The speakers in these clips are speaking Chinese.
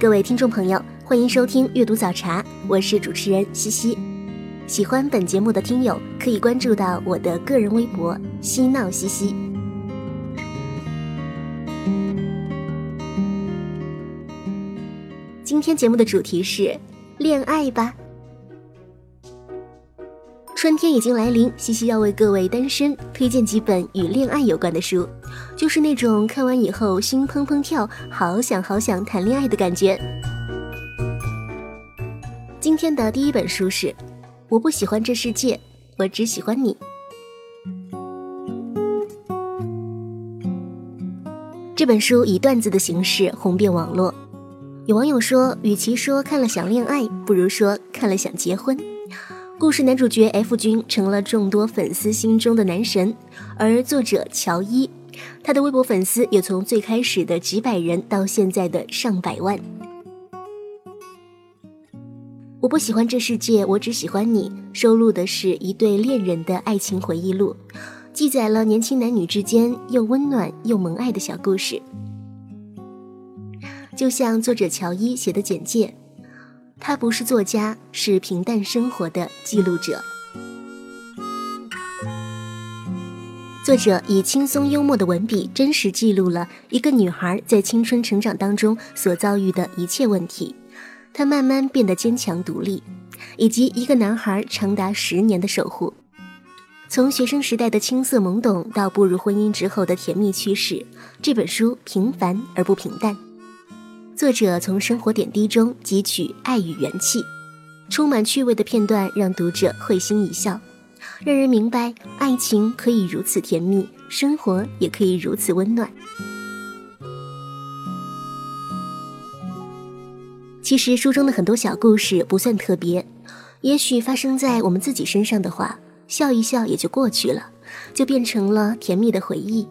各位听众朋友，欢迎收听阅读早茶，我是主持人西西。喜欢本节目的听友可以关注到我的个人微博“嬉闹西西”。今天节目的主题是恋爱吧。春天已经来临，西西要为各位单身推荐几本与恋爱有关的书，就是那种看完以后心砰砰跳，好想好想谈恋爱的感觉。今天的第一本书是《我不喜欢这世界，我只喜欢你》。这本书以段子的形式红遍网络，有网友说，与其说看了想恋爱，不如说看了想结婚。故事男主角 F 君成了众多粉丝心中的男神，而作者乔伊，他的微博粉丝也从最开始的几百人到现在的上百万。我不喜欢这世界，我只喜欢你。收录的是一对恋人的爱情回忆录，记载了年轻男女之间又温暖又萌爱的小故事。就像作者乔伊写的简介。他不是作家，是平淡生活的记录者。作者以轻松幽默的文笔，真实记录了一个女孩在青春成长当中所遭遇的一切问题。她慢慢变得坚强独立，以及一个男孩长达十年的守护。从学生时代的青涩懵懂，到步入婚姻之后的甜蜜趋势，这本书平凡而不平淡。作者从生活点滴中汲取爱与元气，充满趣味的片段让读者会心一笑，让人明白爱情可以如此甜蜜，生活也可以如此温暖。其实书中的很多小故事不算特别，也许发生在我们自己身上的话，笑一笑也就过去了，就变成了甜蜜的回忆。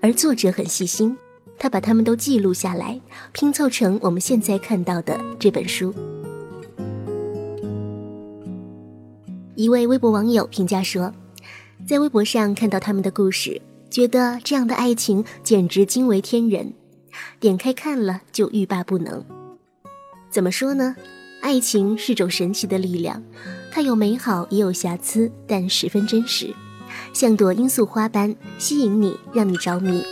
而作者很细心。他把他们都记录下来，拼凑成我们现在看到的这本书。一位微博网友评价说，在微博上看到他们的故事，觉得这样的爱情简直惊为天人，点开看了就欲罢不能。怎么说呢？爱情是种神奇的力量，它有美好也有瑕疵，但十分真实，像朵罂粟花般吸引你，让你着迷。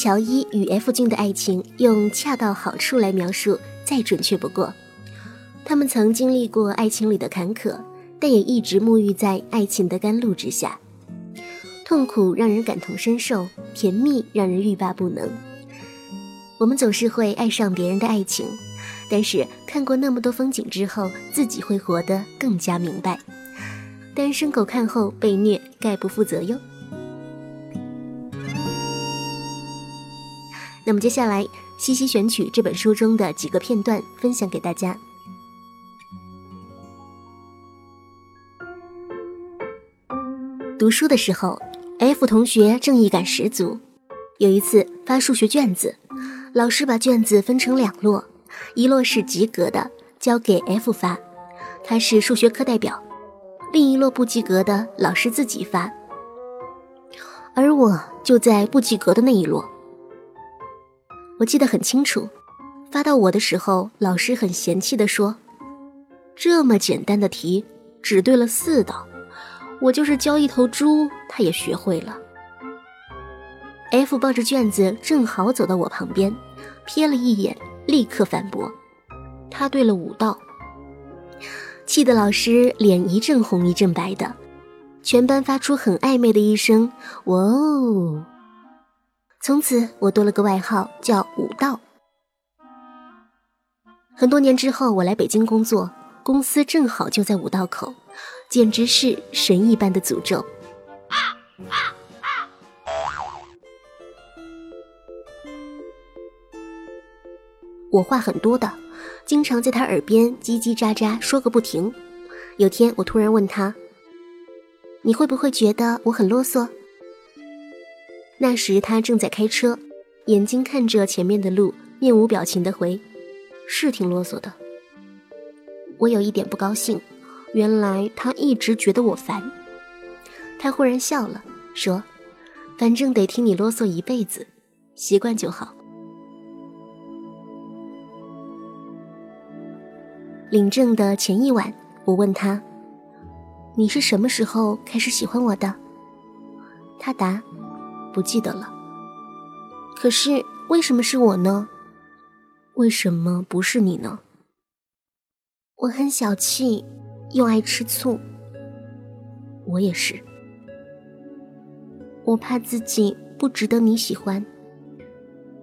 乔伊与 F 君的爱情用恰到好处来描述，再准确不过。他们曾经历过爱情里的坎坷，但也一直沐浴在爱情的甘露之下。痛苦让人感同身受，甜蜜让人欲罢不能。我们总是会爱上别人的爱情，但是看过那么多风景之后，自己会活得更加明白。单身狗看后被虐，概不负责哟。那么接下来，西西选取这本书中的几个片段分享给大家。读书的时候，F 同学正义感十足。有一次发数学卷子，老师把卷子分成两摞，一摞是及格的，交给 F 发，他是数学课代表；另一摞不及格的，老师自己发。而我就在不及格的那一摞。我记得很清楚，发到我的时候，老师很嫌弃的说：“这么简单的题，只对了四道，我就是教一头猪，他也学会了。”F 抱着卷子正好走到我旁边，瞥了一眼，立刻反驳：“他对了五道。”气得老师脸一阵红一阵白的，全班发出很暧昧的一声“哇哦”。从此，我多了个外号，叫武道。很多年之后，我来北京工作，公司正好就在五道口，简直是神一般的诅咒。我话很多的，经常在他耳边叽叽喳喳说个不停。有天我突然问他：“你会不会觉得我很啰嗦？”那时他正在开车，眼睛看着前面的路，面无表情的回：“是挺啰嗦的。”我有一点不高兴，原来他一直觉得我烦。他忽然笑了，说：“反正得听你啰嗦一辈子，习惯就好。”领证的前一晚，我问他：“你是什么时候开始喜欢我的？”他答：“不记得了。”可是为什么是我呢？为什么不是你呢？我很小气，又爱吃醋。我也是。我怕自己不值得你喜欢。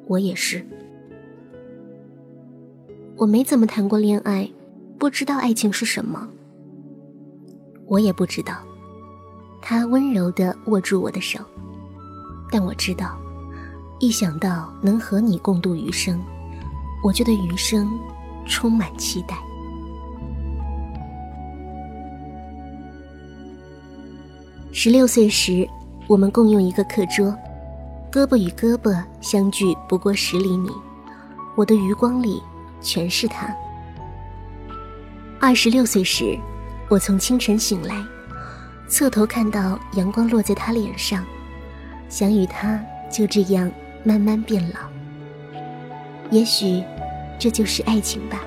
我也是。我没怎么谈过恋爱。不知道爱情是什么，我也不知道。他温柔地握住我的手，但我知道，一想到能和你共度余生，我就对余生充满期待。十六岁时，我们共用一个课桌，胳膊与胳膊相距不过十厘米，我的余光里全是他。二十六岁时，我从清晨醒来，侧头看到阳光落在他脸上，想与他就这样慢慢变老。也许，这就是爱情吧。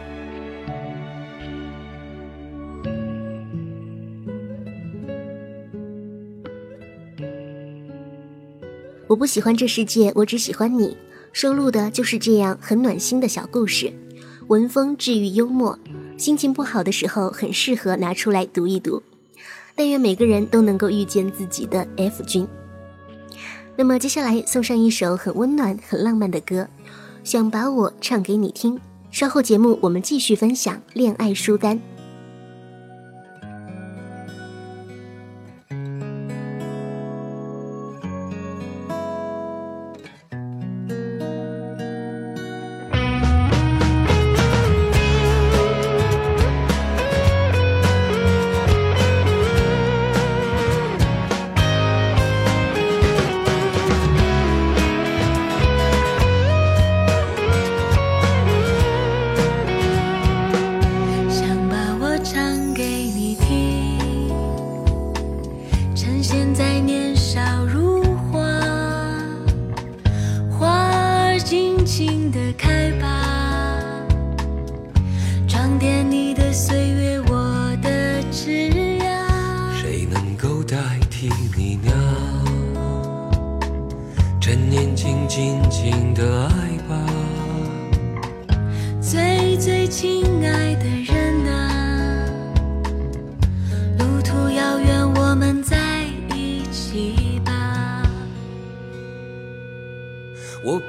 我不喜欢这世界，我只喜欢你。收录的就是这样很暖心的小故事，文风治愈幽默。心情不好的时候，很适合拿出来读一读。但愿每个人都能够遇见自己的 F 君。那么接下来送上一首很温暖、很浪漫的歌，想把我唱给你听。稍后节目我们继续分享恋爱书单。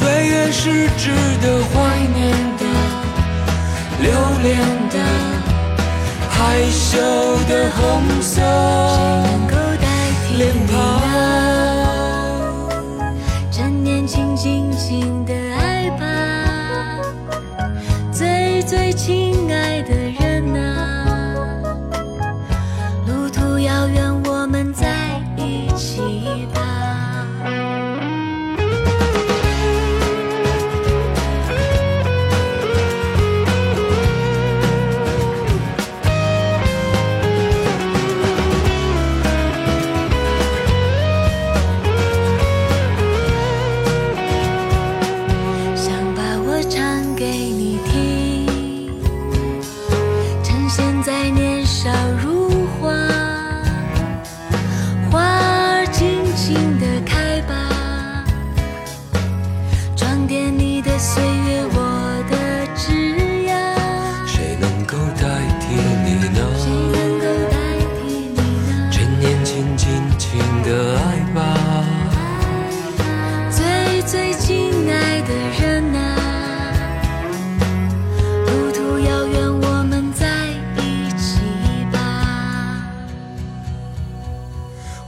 岁月是值得怀念的、留恋的、害羞的红色。脸庞，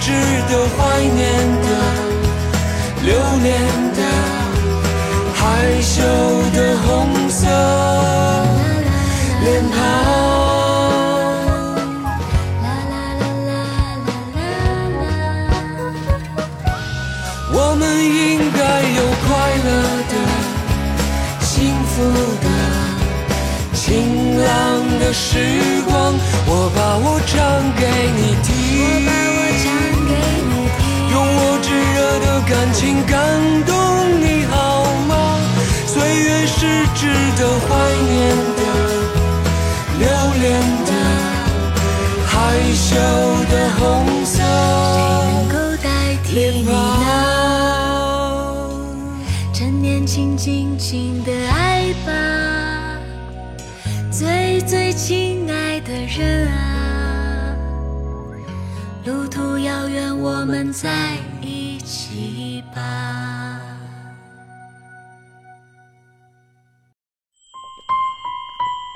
值得怀念的、留恋的、害羞的红色脸庞。啦啦啦啦啦啦啦。我们应该有快乐的、幸福的、晴朗的时光。我把我唱给你听，感情感动你好吗？岁月是值得怀念的、留恋的、害羞的红色能够代替你呢？趁年轻，尽情的爱吧，最最亲爱的人啊，路途遥远，我们在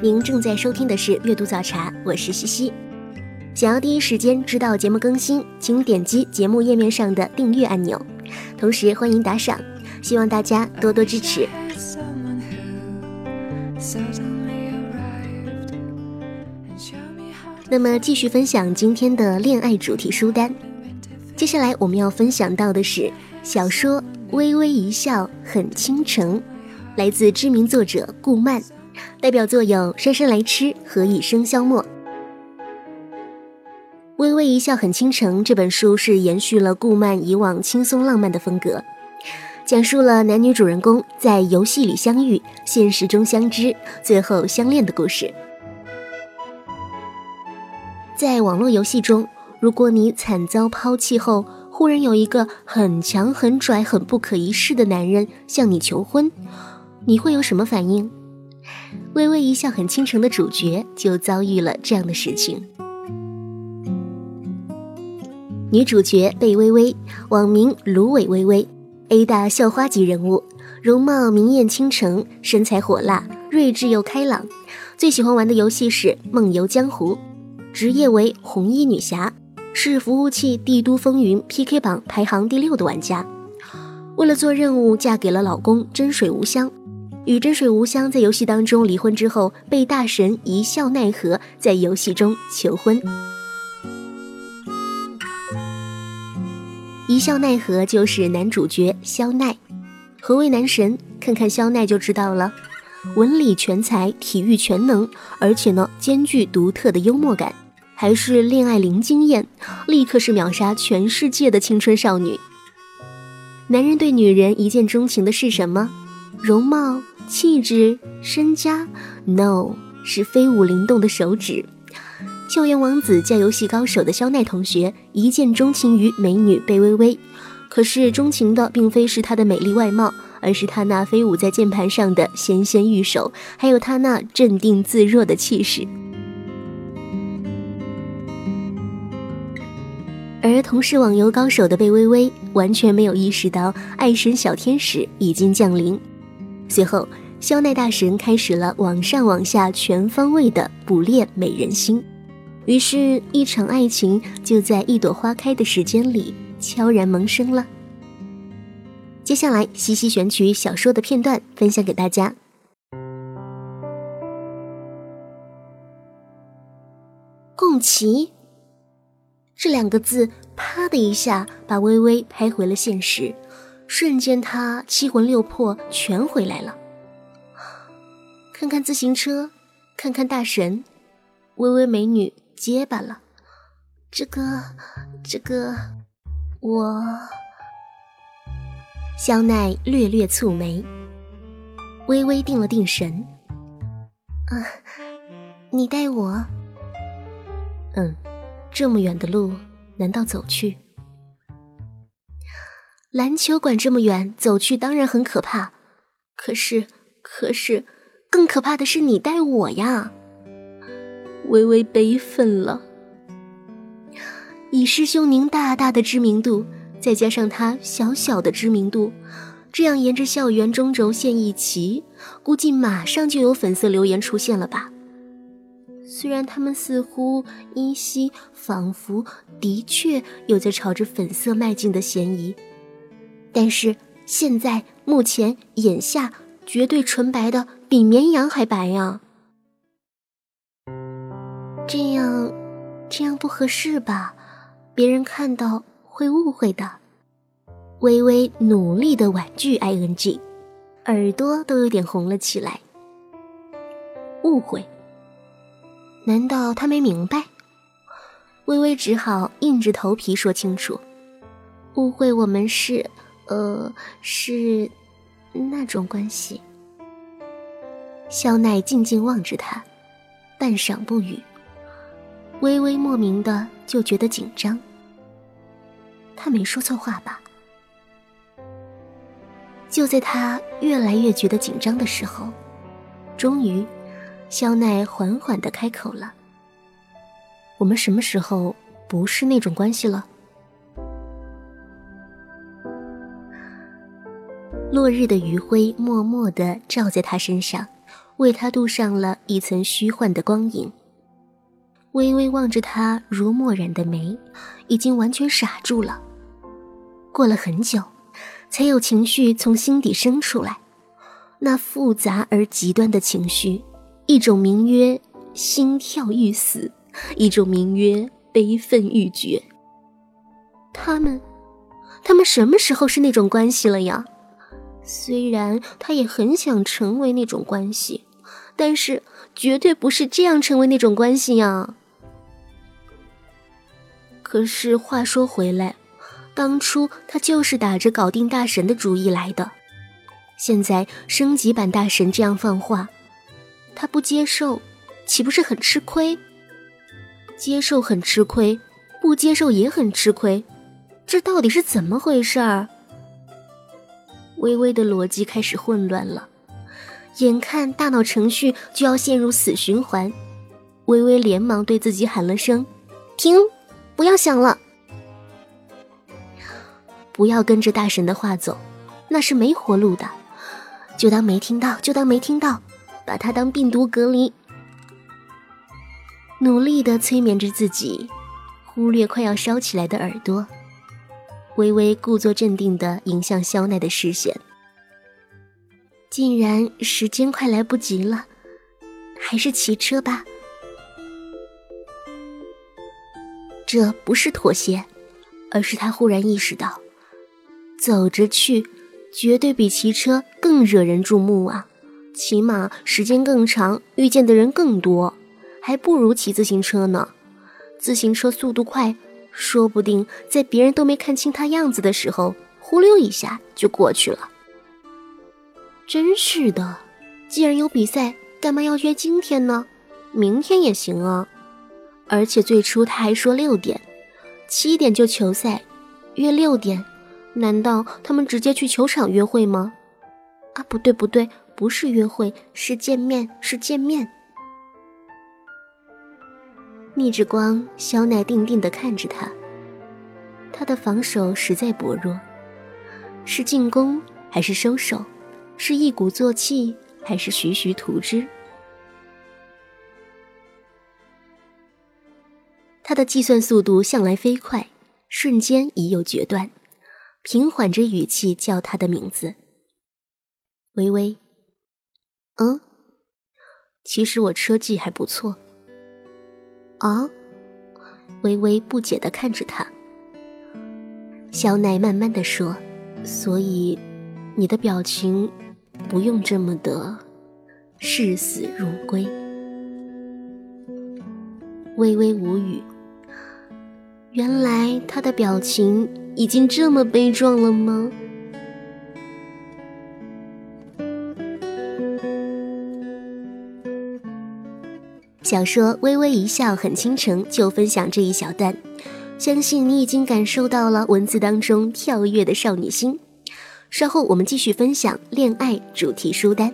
您正在收听的是《阅读早茶》，我是西西。想要第一时间知道节目更新，请点击节目页面上的订阅按钮，同时欢迎打赏，希望大家多多支持。那么继续分享今天的恋爱主题书单，接下来我们要分享到的是小说《微微一笑很倾城》，来自知名作者顾漫，代表作有《姗姗来迟》和《一生消磨》。《微微一笑很倾城》这本书是延续了顾漫以往轻松浪漫的风格，讲述了男女主人公在游戏里相遇、现实中相知、最后相恋的故事。在网络游戏中，如果你惨遭抛弃后，忽然有一个很强、很拽、很不可一世的男人向你求婚，你会有什么反应？微微一笑很倾城的主角就遭遇了这样的事情。女主角贝微微，网名芦苇微微，A 大校花级人物，容貌明艳倾城，身材火辣，睿智又开朗。最喜欢玩的游戏是《梦游江湖》，职业为红衣女侠，是服务器《帝都风云》PK 榜排行第六的玩家。为了做任务，嫁给了老公真水无香。与真水无香在游戏当中离婚之后，被大神一笑奈何，在游戏中求婚。一笑奈何就是男主角肖奈。何为男神？看看肖奈就知道了。文理全才，体育全能，而且呢兼具独特的幽默感，还是恋爱零经验，立刻是秒杀全世界的青春少女。男人对女人一见钟情的是什么？容貌、气质、身家？No，是飞舞灵动的手指。校园王子加游戏高手的肖奈同学一见钟情于美女贝微微，可是钟情的并非是她的美丽外貌，而是她那飞舞在键盘上的纤纤玉手，还有她那镇定自若的气势。而同是网游高手的贝微微完全没有意识到爱神小天使已经降临。随后，肖奈大神开始了网上网下全方位的捕猎美人心。于是，一场爱情就在一朵花开的时间里悄然萌生了。接下来，西西选取小说的片段分享给大家。共骑这两个字啪的一下把微微拍回了现实，瞬间他七魂六魄全回来了。看看自行车，看看大神，微微美女结巴了。这个，这个，我。肖奈略略蹙眉，微微定了定神。啊，你带我？嗯，这么远的路，难道走去？篮球馆这么远，走去当然很可怕。可是，可是。更可怕的是你带我呀！微微悲愤了。以师兄您大大的知名度，再加上他小小的知名度，这样沿着校园中轴线一骑，估计马上就有粉色留言出现了吧？虽然他们似乎依稀、仿佛、的确有在朝着粉色迈进的嫌疑，但是现在、目前、眼下。绝对纯白的，比绵羊还白呀！这样，这样不合适吧？别人看到会误会的。微微努力的婉拒 ing，耳朵都有点红了起来。误会？难道他没明白？微微只好硬着头皮说清楚：误会我们是，呃，是。那种关系，肖奈静静望着他，半晌不语。微微莫名的就觉得紧张。他没说错话吧？就在他越来越觉得紧张的时候，终于，肖奈缓缓的开口了：“我们什么时候不是那种关系了？”落日的余晖默默地照在他身上，为他镀上了一层虚幻的光影。微微望着他如墨染的眉，已经完全傻住了。过了很久，才有情绪从心底生出来，那复杂而极端的情绪，一种名曰心跳欲死，一种名曰悲愤欲绝。他们，他们什么时候是那种关系了呀？虽然他也很想成为那种关系，但是绝对不是这样成为那种关系呀。可是话说回来，当初他就是打着搞定大神的主意来的，现在升级版大神这样放话，他不接受，岂不是很吃亏？接受很吃亏，不接受也很吃亏，这到底是怎么回事儿？微微的逻辑开始混乱了，眼看大脑程序就要陷入死循环，微微连忙对自己喊了声：“停，不要想了，不要跟着大神的话走，那是没活路的，就当没听到，就当没听到，把它当病毒隔离。”努力的催眠着自己，忽略快要烧起来的耳朵。微微故作镇定的迎向肖奈的视线，竟然时间快来不及了，还是骑车吧。这不是妥协，而是他忽然意识到，走着去绝对比骑车更惹人注目啊！起码时间更长，遇见的人更多，还不如骑自行车呢。自行车速度快。说不定在别人都没看清他样子的时候，忽溜一下就过去了。真是的，既然有比赛，干嘛要约今天呢？明天也行啊。而且最初他还说六点，七点就球赛，约六点，难道他们直接去球场约会吗？啊，不对不对，不是约会，是见面，是见面。逆着光，肖奈定定地看着他。他的防守实在薄弱，是进攻还是收手？是一鼓作气还是徐徐图之？他的计算速度向来飞快，瞬间已有决断，平缓着语气叫他的名字：“微微。”嗯，其实我车技还不错。啊，微微不解的看着他，小奶慢慢的说：“所以，你的表情不用这么的视死如归。”微微无语。原来他的表情已经这么悲壮了吗？小说《微微一笑很倾城》就分享这一小段，相信你已经感受到了文字当中跳跃的少女心。稍后我们继续分享恋爱主题书单。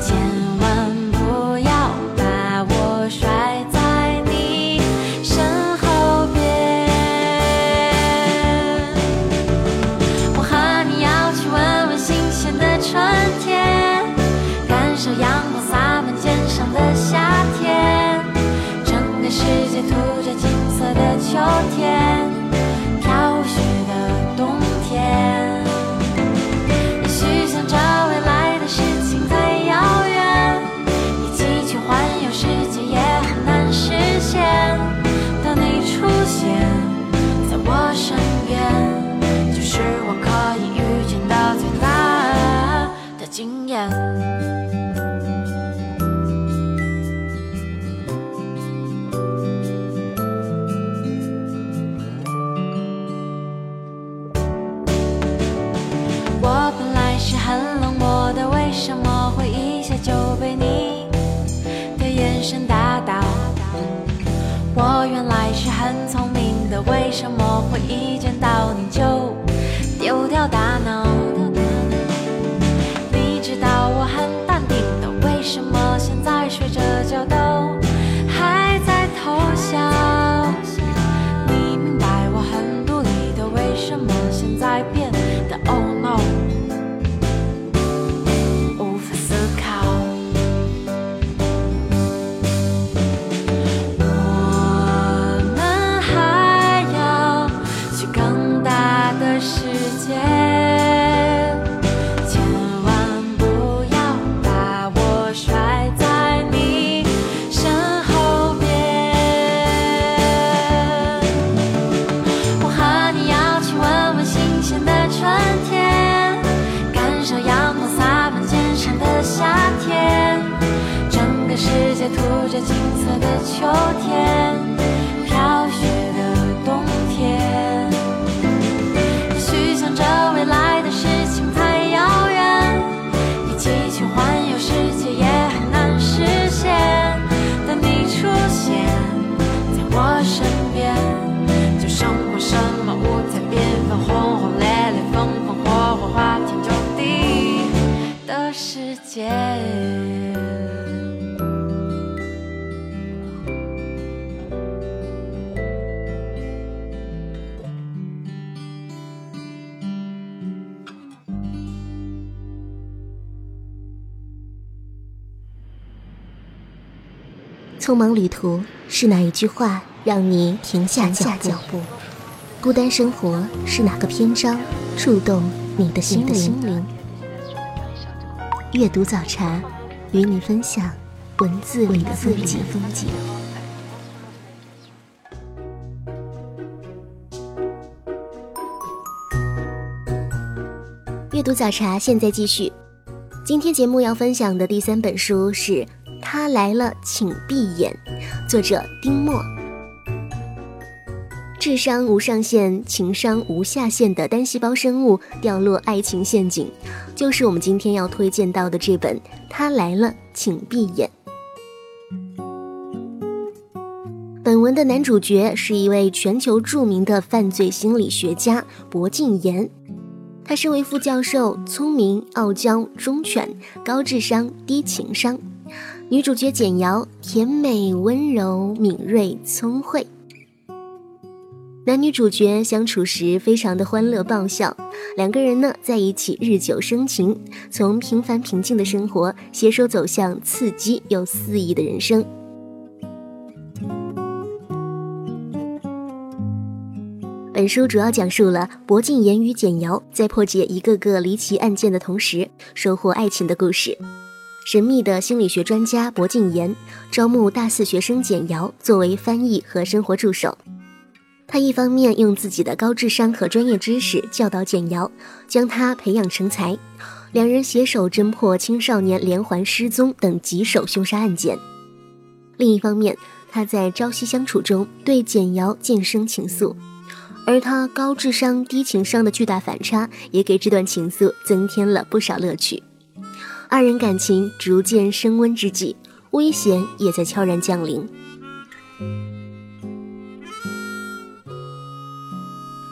千万不要把我甩在你身后边。我和你要去闻闻新鲜的春天，感受阳光洒满肩上的夏天，整个世界涂着金色的秋天。什么会一下就被你的眼神打倒？我原来是很聪明的为什么会一见到你就的秋天。匆忙旅途是哪一句话让你停下脚步？孤单生活是哪个篇章触动你的心灵？阅读早茶，与你分享文字里的风景。阅读早茶现在继续，今天节目要分享的第三本书是。他来了，请闭眼。作者丁墨。智商无上限、情商无下限的单细胞生物掉落爱情陷阱，就是我们今天要推荐到的这本《他来了，请闭眼》。本文的男主角是一位全球著名的犯罪心理学家薄静言。他身为副教授，聪明、傲娇、忠犬、高智商、低情商。女主角简瑶甜美、温柔、敏锐、聪慧。男女主角相处时非常的欢乐爆笑，两个人呢在一起日久生情，从平凡平静的生活携手走向刺激又肆意的人生。本书主要讲述了薄靳言与简瑶在破解一个个离奇案件的同时，收获爱情的故事。神秘的心理学专家薄敬言招募大四学生简瑶作为翻译和生活助手。他一方面用自己的高智商和专业知识教导简瑶，将她培养成才；两人携手侦破青少年连环失踪等棘手凶杀案件。另一方面，他在朝夕相处中对简瑶渐生情愫。而他高智商低情商的巨大反差，也给这段情愫增添了不少乐趣。二人感情逐渐升温之际，危险也在悄然降临。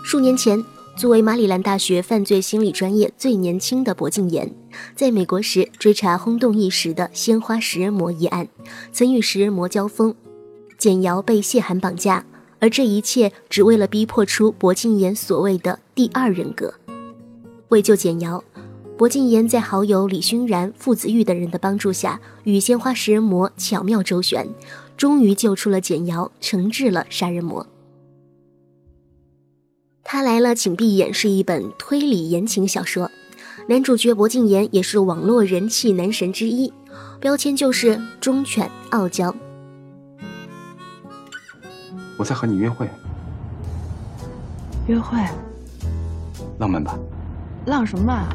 数年前，作为马里兰大学犯罪心理专业最年轻的薄敬言，在美国时追查轰动一时的鲜花食人魔一案，曾与食人魔交锋，简瑶被谢寒绑架。而这一切只为了逼迫出薄敬言所谓的第二人格。为救简瑶，薄敬言在好友李熏然、傅子玉等人的帮助下，与鲜花食人魔巧妙周旋，终于救出了简瑶，惩治了杀人魔。他来了，请闭眼是一本推理言情小说，男主角薄敬言也是网络人气男神之一，标签就是忠犬傲娇。我在和你约会，约会，浪漫吧？浪什么啊？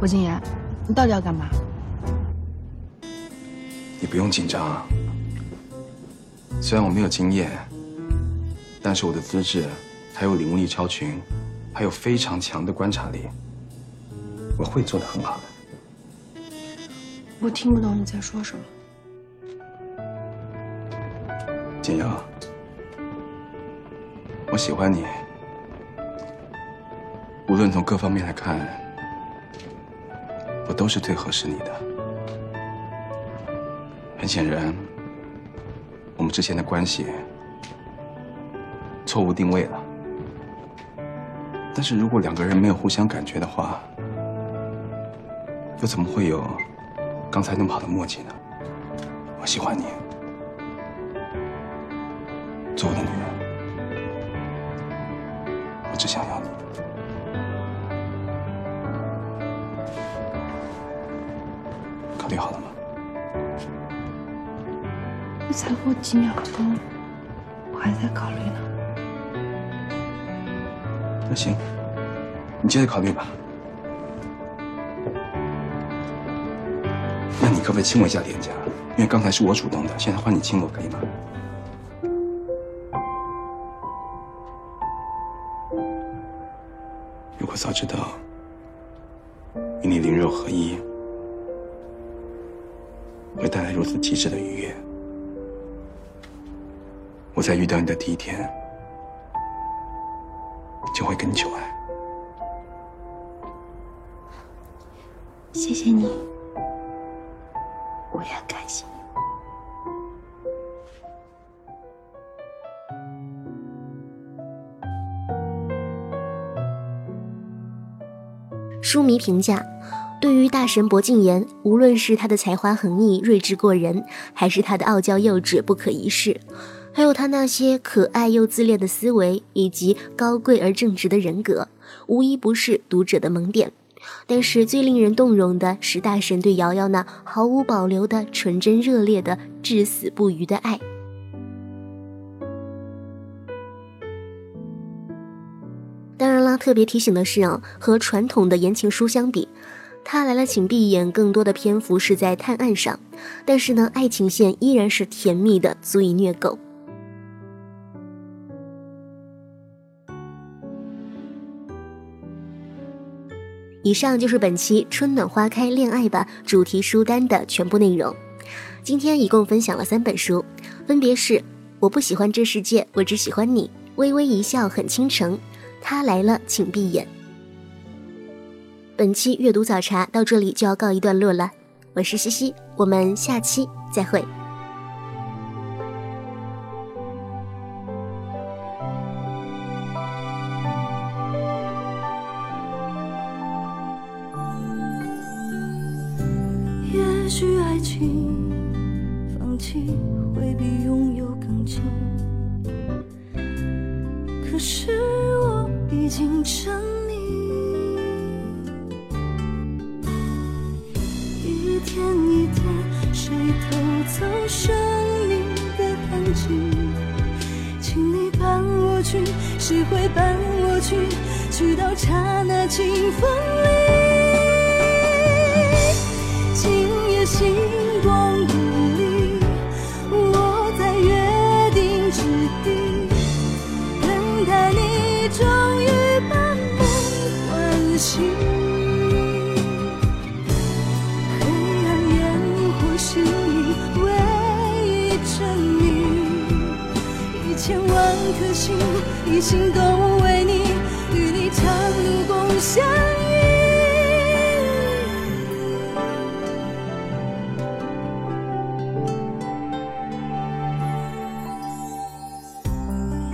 薄敬言，你到底要干嘛？你不用紧张。虽然我没有经验，但是我的资质还有领悟力超群，还有非常强的观察力，我会做得很好的。我听不懂你在说什么。简瑶。我喜欢你，无论从各方面来看，我都是最合适你的。很显然，我们之前的关系错误定位了。但是如果两个人没有互相感觉的话，又怎么会有刚才那么好的默契呢？我喜欢你，几秒钟，我还在考虑呢。那行，你接着考虑吧。那你可不可以亲我一下脸颊？因为刚才是我主动的，现在换你亲我，可以吗？如果早知道与你灵肉合一会带来如此极致的愉悦，我在遇到你的第一天就会跟你求爱。谢谢你，我也感谢你。书迷评价：对于大神薄敬言，无论是他的才华横溢、睿智过人，还是他的傲娇幼稚、不可一世，还有他那些可爱又自恋的思维，以及高贵而正直的人格，无一不是读者的萌点。但是最令人动容的是大神对瑶瑶那毫无保留的纯真热烈的至死不渝的爱。当然啦特别提醒的是啊，和传统的言情书相比，他来了请闭眼，更多的篇幅是在探案上，但是呢，爱情线依然是甜蜜的，足以虐狗。以上就是本期《春暖花开恋爱吧》主题书单的全部内容。今天一共分享了三本书，分别是《我不喜欢这世界，我只喜欢你》、《微微一笑很倾城》、《他来了，请闭眼》。本期阅读早茶到这里就要告一段落了，我是西西，我们下期再会。已经沉溺。一天一天，谁偷走生命的痕迹？请你伴我去，谁会伴我去？去到刹那清风里。今夜星光心，一心都为你，与你长路共相依。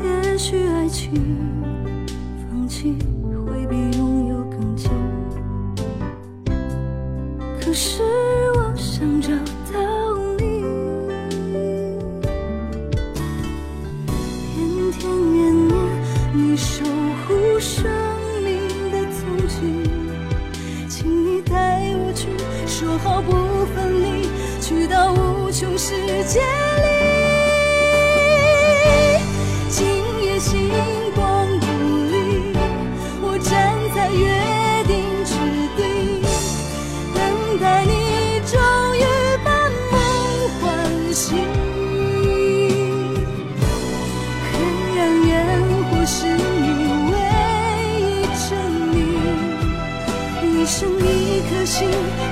也许爱情放弃会比拥有更近，可是我想着世界里。今夜星光不离，我站在约定之地，等待你终于把梦唤醒。黑暗烟火是你唯一证明，一生一颗心，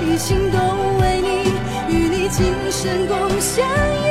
一心都为你，与你今生共相依。